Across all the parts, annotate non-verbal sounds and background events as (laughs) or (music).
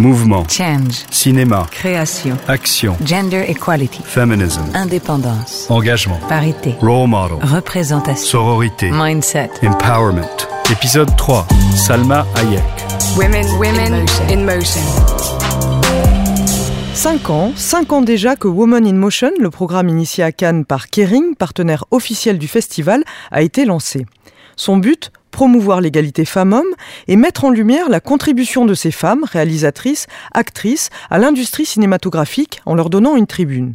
Mouvement. Change. Cinéma. Création. Action. Gender equality. Feminism. Indépendance. Engagement. Parité. Role model. Représentation. Sororité. Mindset. Empowerment. Épisode 3. Salma Hayek. Women, women in motion. 5 ans, 5 ans déjà que Women in Motion, le programme initié à Cannes par Kering, partenaire officiel du festival, a été lancé. Son but promouvoir l'égalité femmes-hommes et mettre en lumière la contribution de ces femmes, réalisatrices, actrices, à l'industrie cinématographique en leur donnant une tribune.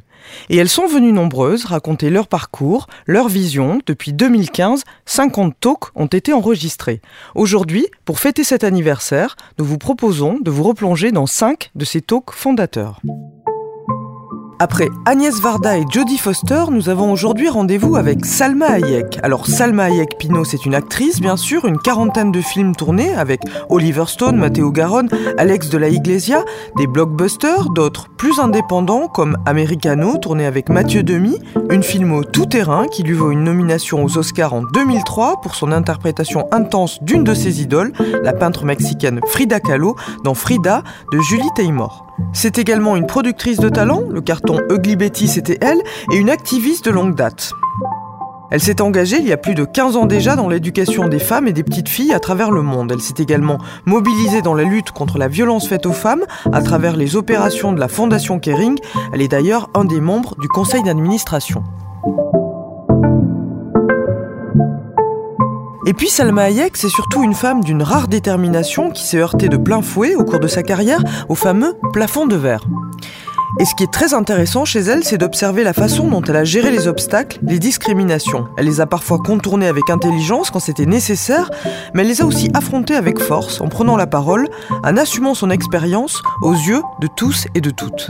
Et elles sont venues nombreuses raconter leur parcours, leur vision. Depuis 2015, 50 talks ont été enregistrés. Aujourd'hui, pour fêter cet anniversaire, nous vous proposons de vous replonger dans 5 de ces talks fondateurs. Après Agnès Varda et Jodie Foster, nous avons aujourd'hui rendez-vous avec Salma Hayek. Alors Salma Hayek Pino, c'est une actrice, bien sûr, une quarantaine de films tournés avec Oliver Stone, Matteo Garonne, Alex de la Iglesia, des blockbusters, d'autres plus indépendants comme Americano, tourné avec Mathieu Demy, une film au tout-terrain qui lui vaut une nomination aux Oscars en 2003 pour son interprétation intense d'une de ses idoles, la peintre mexicaine Frida Kahlo, dans Frida de Julie Taymor. C'est également une productrice de talent, le carton Ugly Betty c'était elle, et une activiste de longue date. Elle s'est engagée il y a plus de 15 ans déjà dans l'éducation des femmes et des petites filles à travers le monde. Elle s'est également mobilisée dans la lutte contre la violence faite aux femmes à travers les opérations de la Fondation Kering. Elle est d'ailleurs un des membres du conseil d'administration. Et puis Salma Hayek, c'est surtout une femme d'une rare détermination qui s'est heurtée de plein fouet au cours de sa carrière au fameux plafond de verre. Et ce qui est très intéressant chez elle, c'est d'observer la façon dont elle a géré les obstacles, les discriminations. Elle les a parfois contournés avec intelligence quand c'était nécessaire, mais elle les a aussi affrontés avec force, en prenant la parole, en assumant son expérience aux yeux de tous et de toutes.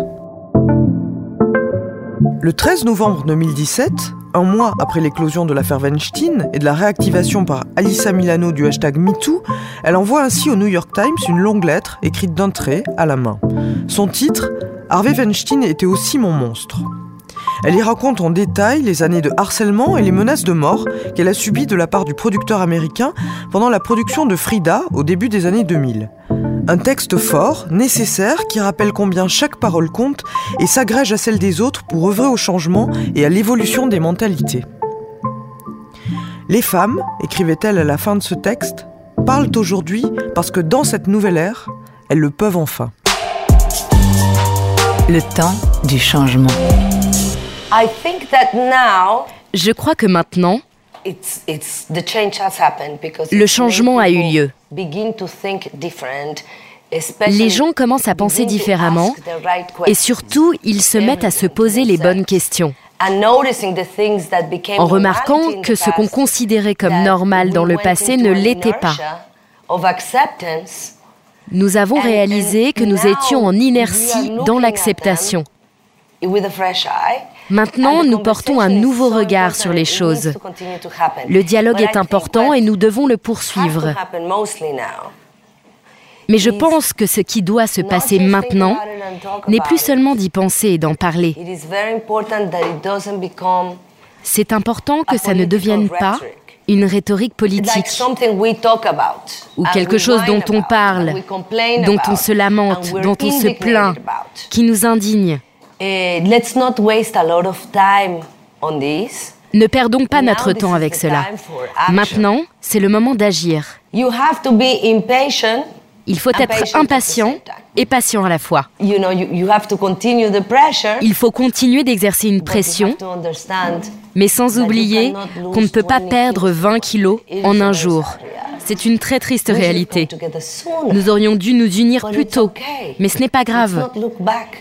Le 13 novembre 2017, un mois après l'éclosion de l'affaire Weinstein et de la réactivation par Alissa Milano du hashtag MeToo, elle envoie ainsi au New York Times une longue lettre écrite d'un trait à la main. Son titre Harvey Weinstein était aussi mon monstre. Elle y raconte en détail les années de harcèlement et les menaces de mort qu'elle a subies de la part du producteur américain pendant la production de Frida au début des années 2000. Un texte fort, nécessaire, qui rappelle combien chaque parole compte et s'agrège à celle des autres pour œuvrer au changement et à l'évolution des mentalités. Les femmes, écrivait-elle à la fin de ce texte, parlent aujourd'hui parce que dans cette nouvelle ère, elles le peuvent enfin. Le temps du changement. Je crois que maintenant, le changement a eu lieu. Les gens commencent à penser différemment et surtout, ils se mettent à se poser les bonnes questions. En remarquant que ce qu'on considérait comme normal dans le passé ne l'était pas. Nous avons réalisé que nous étions en inertie dans l'acceptation. Maintenant, nous portons un nouveau regard sur les choses. Le dialogue est important et nous devons le poursuivre. Mais je pense que ce qui doit se passer maintenant n'est plus seulement d'y penser et d'en parler. C'est important que ça ne devienne pas une rhétorique politique ou quelque chose dont on parle, dont on se lamente, dont on se plaint, qui nous indigne. Ne perdons pas notre temps avec cela. Maintenant, c'est le moment d'agir. Il faut être impatient et patient à la fois. Il faut continuer d'exercer une pression, mais sans oublier qu'on ne peut pas perdre 20 kilos en un jour. C'est une très triste réalité. Nous aurions dû nous unir plus tôt, mais ce n'est pas grave.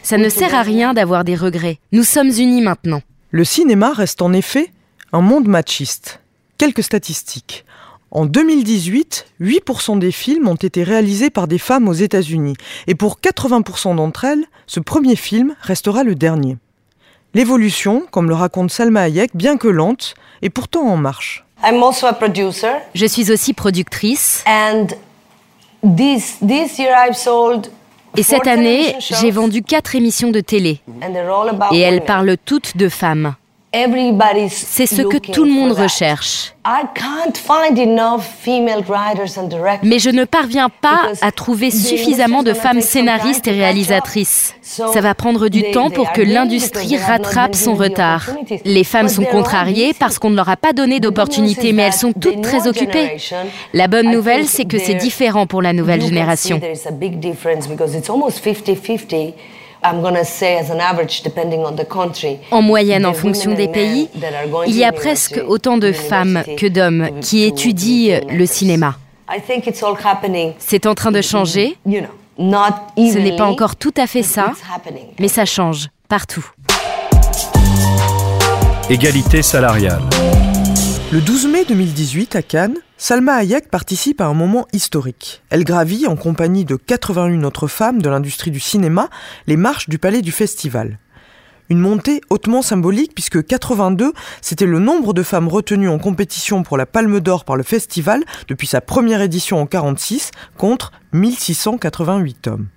Ça ne sert à rien d'avoir des regrets. Nous sommes unis maintenant. Le cinéma reste en effet un monde machiste. Quelques statistiques. En 2018, 8% des films ont été réalisés par des femmes aux États-Unis. Et pour 80% d'entre elles, ce premier film restera le dernier. L'évolution, comme le raconte Salma Hayek, bien que lente, est pourtant en marche. Je suis aussi productrice. Et cette année, j'ai vendu quatre émissions de télé. Et elles parlent toutes de femmes. C'est ce que tout le monde recherche. Mais je ne parviens pas à trouver suffisamment de femmes scénaristes et réalisatrices. Ça va prendre du temps pour que l'industrie rattrape son retard. Les femmes sont contrariées parce qu'on ne leur a pas donné d'opportunités, mais elles sont toutes très occupées. La bonne nouvelle, c'est que c'est différent pour la nouvelle génération. En moyenne, en fonction des pays, il y a presque autant de femmes que d'hommes qui étudient le cinéma. C'est en train de changer. Ce n'est pas encore tout à fait ça, mais ça change partout. Égalité salariale. Le 12 mai 2018 à Cannes, Salma Hayek participe à un moment historique. Elle gravit, en compagnie de 81 autres femmes de l'industrie du cinéma, les marches du palais du festival. Une montée hautement symbolique puisque 82, c'était le nombre de femmes retenues en compétition pour la Palme d'Or par le festival depuis sa première édition en 46 contre 1688 hommes.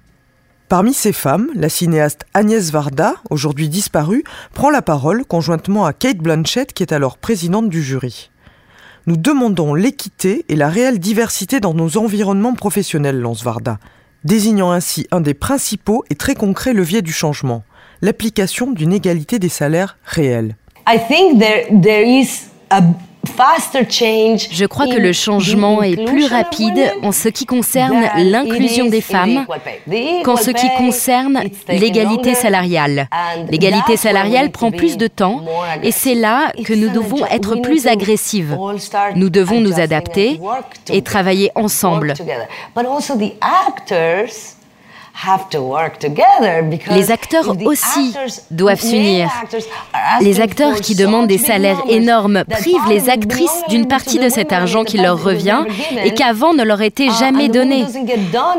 Parmi ces femmes, la cinéaste Agnès Varda, aujourd'hui disparue, prend la parole conjointement à Kate Blanchett qui est alors présidente du jury. Nous demandons l'équité et la réelle diversité dans nos environnements professionnels, lance Varda, désignant ainsi un des principaux et très concrets leviers du changement, l'application d'une égalité des salaires a je crois que le changement est plus rapide en ce qui concerne l'inclusion des femmes qu'en ce qui concerne l'égalité salariale. L'égalité salariale prend plus de temps et c'est là que nous devons être plus agressives. Nous devons nous adapter et travailler ensemble. Les acteurs aussi doivent s'unir. Les acteurs qui demandent des salaires énormes privent les actrices d'une partie de cet argent qui leur revient et qu'avant ne leur était uh, jamais donné.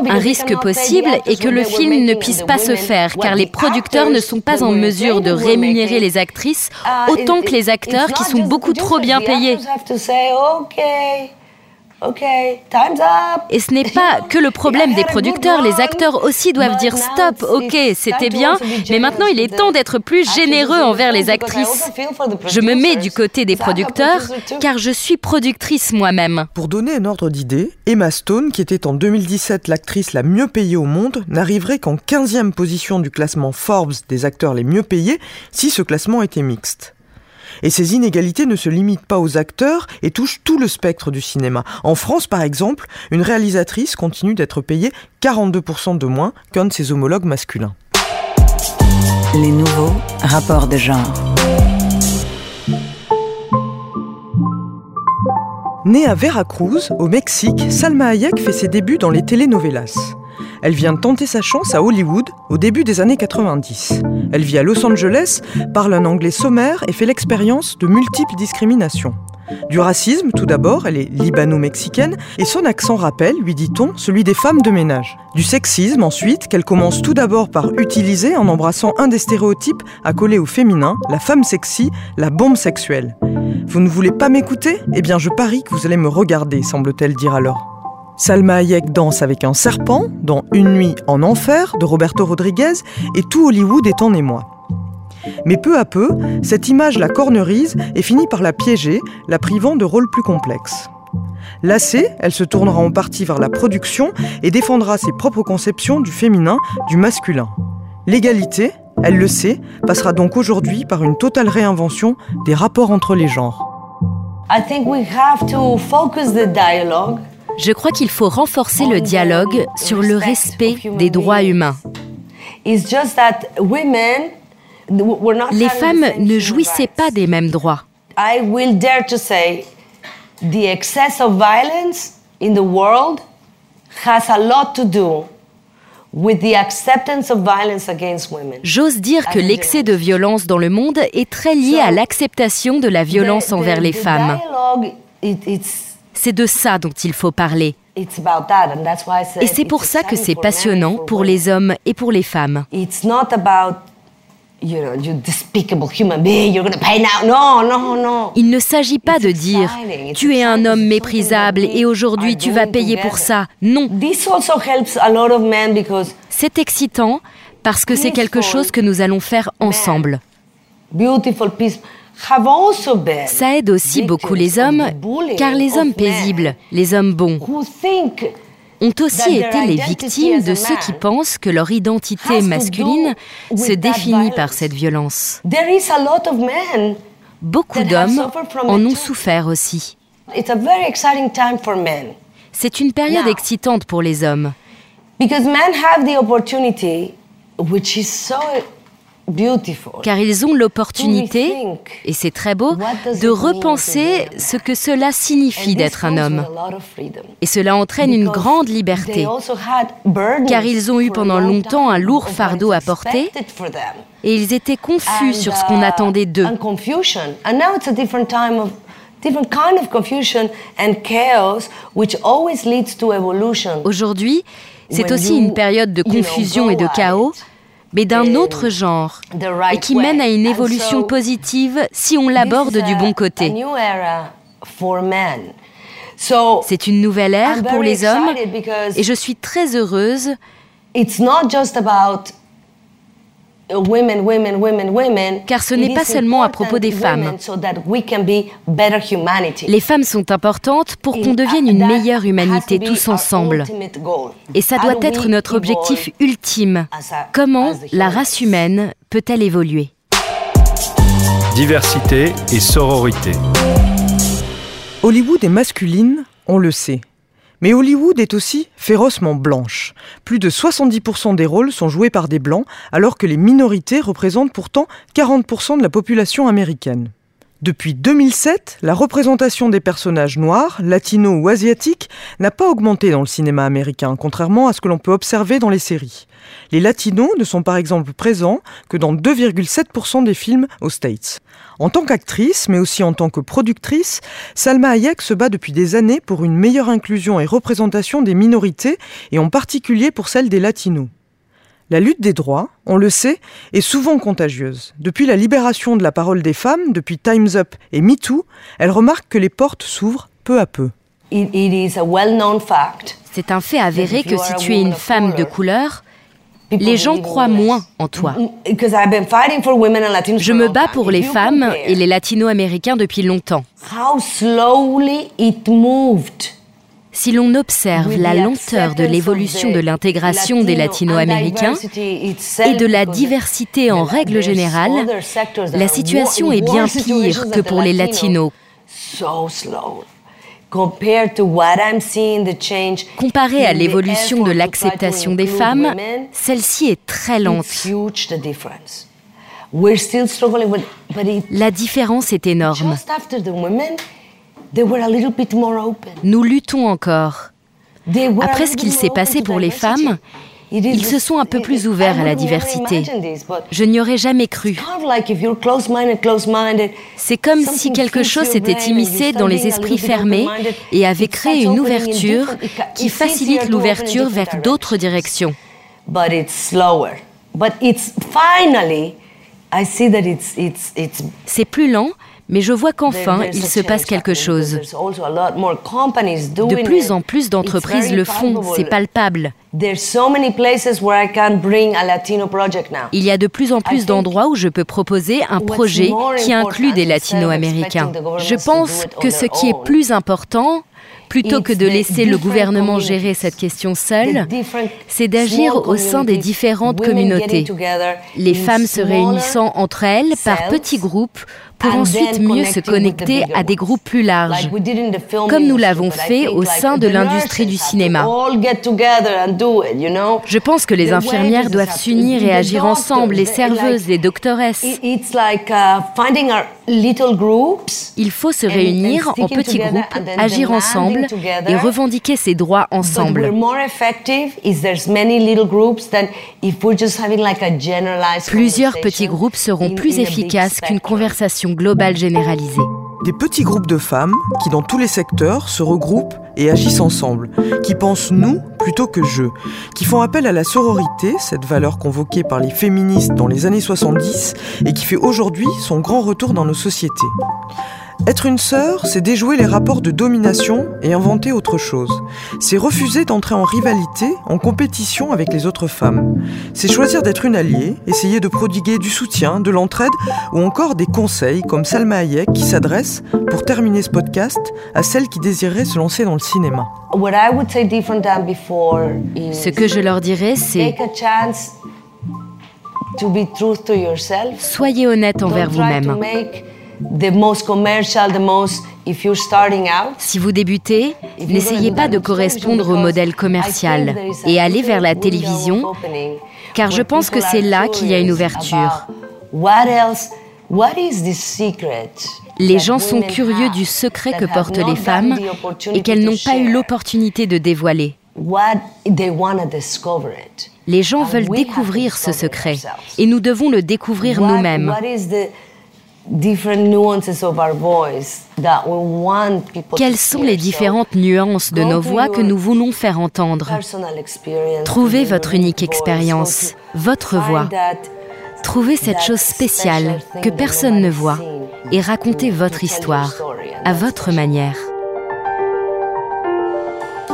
Un risque possible est que le film ne puisse pas se faire car les producteurs ne sont pas en mesure de rémunérer les actrices uh, autant que les acteurs qui sont beaucoup trop bien payés. Et ce n'est pas (laughs) que le problème des producteurs, les acteurs aussi doivent dire stop, ok, c'était bien, mais maintenant il est temps d'être plus généreux envers les actrices. Je me mets du côté des producteurs car je suis productrice moi-même. Pour donner un ordre d'idée, Emma Stone, qui était en 2017 l'actrice la mieux payée au monde, n'arriverait qu'en 15e position du classement Forbes des acteurs les mieux payés si ce classement était mixte. Et ces inégalités ne se limitent pas aux acteurs et touchent tout le spectre du cinéma. En France, par exemple, une réalisatrice continue d'être payée 42% de moins qu'un de ses homologues masculins. Les nouveaux rapports de genre. Née à Veracruz, au Mexique, Salma Hayek fait ses débuts dans les telenovelas. Elle vient tenter sa chance à Hollywood au début des années 90. Elle vit à Los Angeles, parle un anglais sommaire et fait l'expérience de multiples discriminations. Du racisme, tout d'abord, elle est libano-mexicaine, et son accent rappelle, lui dit-on, celui des femmes de ménage. Du sexisme, ensuite, qu'elle commence tout d'abord par utiliser en embrassant un des stéréotypes accolés au féminin, la femme sexy, la bombe sexuelle. Vous ne voulez pas m'écouter? Eh bien, je parie que vous allez me regarder, semble-t-elle dire alors. Salma Hayek danse avec un serpent dans Une nuit en enfer de Roberto Rodriguez et tout Hollywood est en émoi. Mais peu à peu, cette image la cornerise et finit par la piéger, la privant de rôles plus complexes. Lassée, elle se tournera en partie vers la production et défendra ses propres conceptions du féminin, du masculin. L'égalité, elle le sait, passera donc aujourd'hui par une totale réinvention des rapports entre les genres. I think we have to focus the dialogue je crois qu'il faut renforcer le dialogue sur le respect des droits humains. Les femmes ne jouissaient pas des mêmes droits. J'ose dire que l'excès de violence dans le monde est très lié à l'acceptation de la violence envers les femmes. C'est de ça dont il faut parler. Et c'est pour ça que c'est passionnant pour les hommes et pour les femmes. Il ne s'agit pas de dire tu es un homme méprisable et aujourd'hui tu vas payer pour ça. Non. C'est excitant parce que c'est quelque chose que nous allons faire ensemble. Ça aide aussi beaucoup les hommes, car les hommes paisibles, les hommes bons, ont aussi été les victimes de ceux qui pensent que leur identité masculine se définit par cette violence. Beaucoup d'hommes en ont souffert aussi. C'est une période excitante pour les hommes. Car ils ont l'opportunité, et c'est très beau, de repenser ce que cela signifie d'être un homme. Et cela entraîne une grande liberté, car ils ont eu pendant longtemps un lourd fardeau à porter, et ils étaient confus sur ce qu'on attendait d'eux. Aujourd'hui, c'est aussi une période de confusion et de chaos mais d'un autre genre, et qui mène à une évolution positive si on l'aborde du bon côté. C'est une nouvelle ère pour les hommes, et je suis très heureuse car ce n'est pas seulement à propos des femmes. Les femmes sont importantes pour qu'on devienne une meilleure humanité tous ensemble. Et ça doit être notre objectif ultime. Comment la race humaine peut-elle évoluer? Diversité et sororité. Hollywood est masculine, on le sait. Mais Hollywood est aussi férocement blanche. Plus de 70% des rôles sont joués par des blancs, alors que les minorités représentent pourtant 40% de la population américaine. Depuis 2007, la représentation des personnages noirs, latinos ou asiatiques n'a pas augmenté dans le cinéma américain, contrairement à ce que l'on peut observer dans les séries. Les latinos ne sont par exemple présents que dans 2,7% des films aux States. En tant qu'actrice, mais aussi en tant que productrice, Salma Hayek se bat depuis des années pour une meilleure inclusion et représentation des minorités, et en particulier pour celle des latinos. La lutte des droits, on le sait, est souvent contagieuse. Depuis la libération de la parole des femmes, depuis Time's Up et MeToo, elle remarque que les portes s'ouvrent peu à peu. C'est un fait avéré que si tu es une femme de couleur, les gens croient moins en toi. Je me bats pour les femmes et les latino-américains depuis longtemps. Si l'on observe la lenteur de l'évolution de l'intégration des latino-américains et de la diversité en règle générale, la situation est bien pire que pour les latinos. Comparé à l'évolution de l'acceptation des femmes, celle-ci est très lente. La différence est énorme. Nous luttons encore. Après ce qu'il s'est passé pour les femmes, ils se sont un peu plus ouverts à la diversité. Je n'y aurais jamais cru. C'est comme si quelque chose s'était immiscé dans les esprits fermés et avait créé une ouverture qui facilite l'ouverture vers d'autres directions. C'est plus lent, mais je vois qu'enfin, il se passe quelque chose. De plus en plus d'entreprises le font, c'est palpable. Il y a de plus en plus d'endroits où je peux proposer un projet qui inclut des latino-américains. Je pense que ce qui est plus important, plutôt que de laisser le gouvernement gérer cette question seul, c'est d'agir au sein des différentes communautés. Les femmes se réunissant entre elles par petits groupes pour ensuite mieux se connecter à des groupes plus larges, comme nous l'avons fait au sein de l'industrie du cinéma. Je pense que les infirmières doivent s'unir et agir ensemble, les serveuses, les doctoresses. Uh, Il faut se réunir en petits groupes, agir ensemble et revendiquer ses droits ensemble. Plusieurs petits groupes seront plus efficaces qu'une conversation globale généralisée. Des petits groupes de femmes qui, dans tous les secteurs, se regroupent et agissent ensemble, qui pensent nous plutôt que je, qui font appel à la sororité, cette valeur convoquée par les féministes dans les années 70 et qui fait aujourd'hui son grand retour dans nos sociétés. Être une sœur, c'est déjouer les rapports de domination et inventer autre chose. C'est refuser d'entrer en rivalité, en compétition avec les autres femmes. C'est choisir d'être une alliée, essayer de prodiguer du soutien, de l'entraide ou encore des conseils comme Salma Hayek qui s'adresse, pour terminer ce podcast, à celles qui désireraient se lancer dans le cinéma. Ce que je leur dirais, c'est Soyez honnête envers vous-même. Si vous débutez, n'essayez pas de correspondre au modèle commercial et allez vers la télévision, car je pense que c'est là qu'il y a une ouverture. Les gens sont curieux du secret que portent les femmes et qu'elles n'ont pas eu l'opportunité de dévoiler. Les gens veulent découvrir ce secret et nous devons le découvrir nous-mêmes. Quelles sont les différentes nuances de nos voix que nous voulons faire entendre Trouvez votre unique expérience, votre voix. Trouvez cette chose spéciale que personne ne voit et racontez votre histoire à votre manière.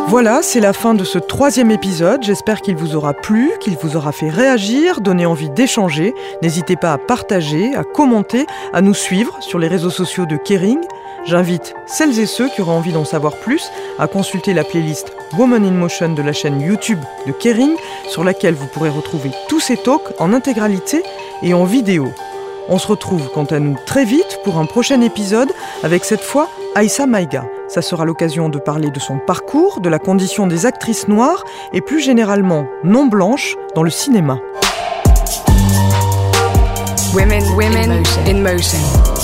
Voilà, c'est la fin de ce troisième épisode. J'espère qu'il vous aura plu, qu'il vous aura fait réagir, donné envie d'échanger. N'hésitez pas à partager, à commenter, à nous suivre sur les réseaux sociaux de Kering. J'invite celles et ceux qui auraient envie d'en savoir plus à consulter la playlist Woman in Motion de la chaîne YouTube de Kering, sur laquelle vous pourrez retrouver tous ces talks en intégralité et en vidéo. On se retrouve quant à nous très vite pour un prochain épisode avec cette fois Aïssa Maïga. Ça sera l'occasion de parler de son parcours, de la condition des actrices noires et plus généralement non blanches dans le cinéma. Women, women in motion.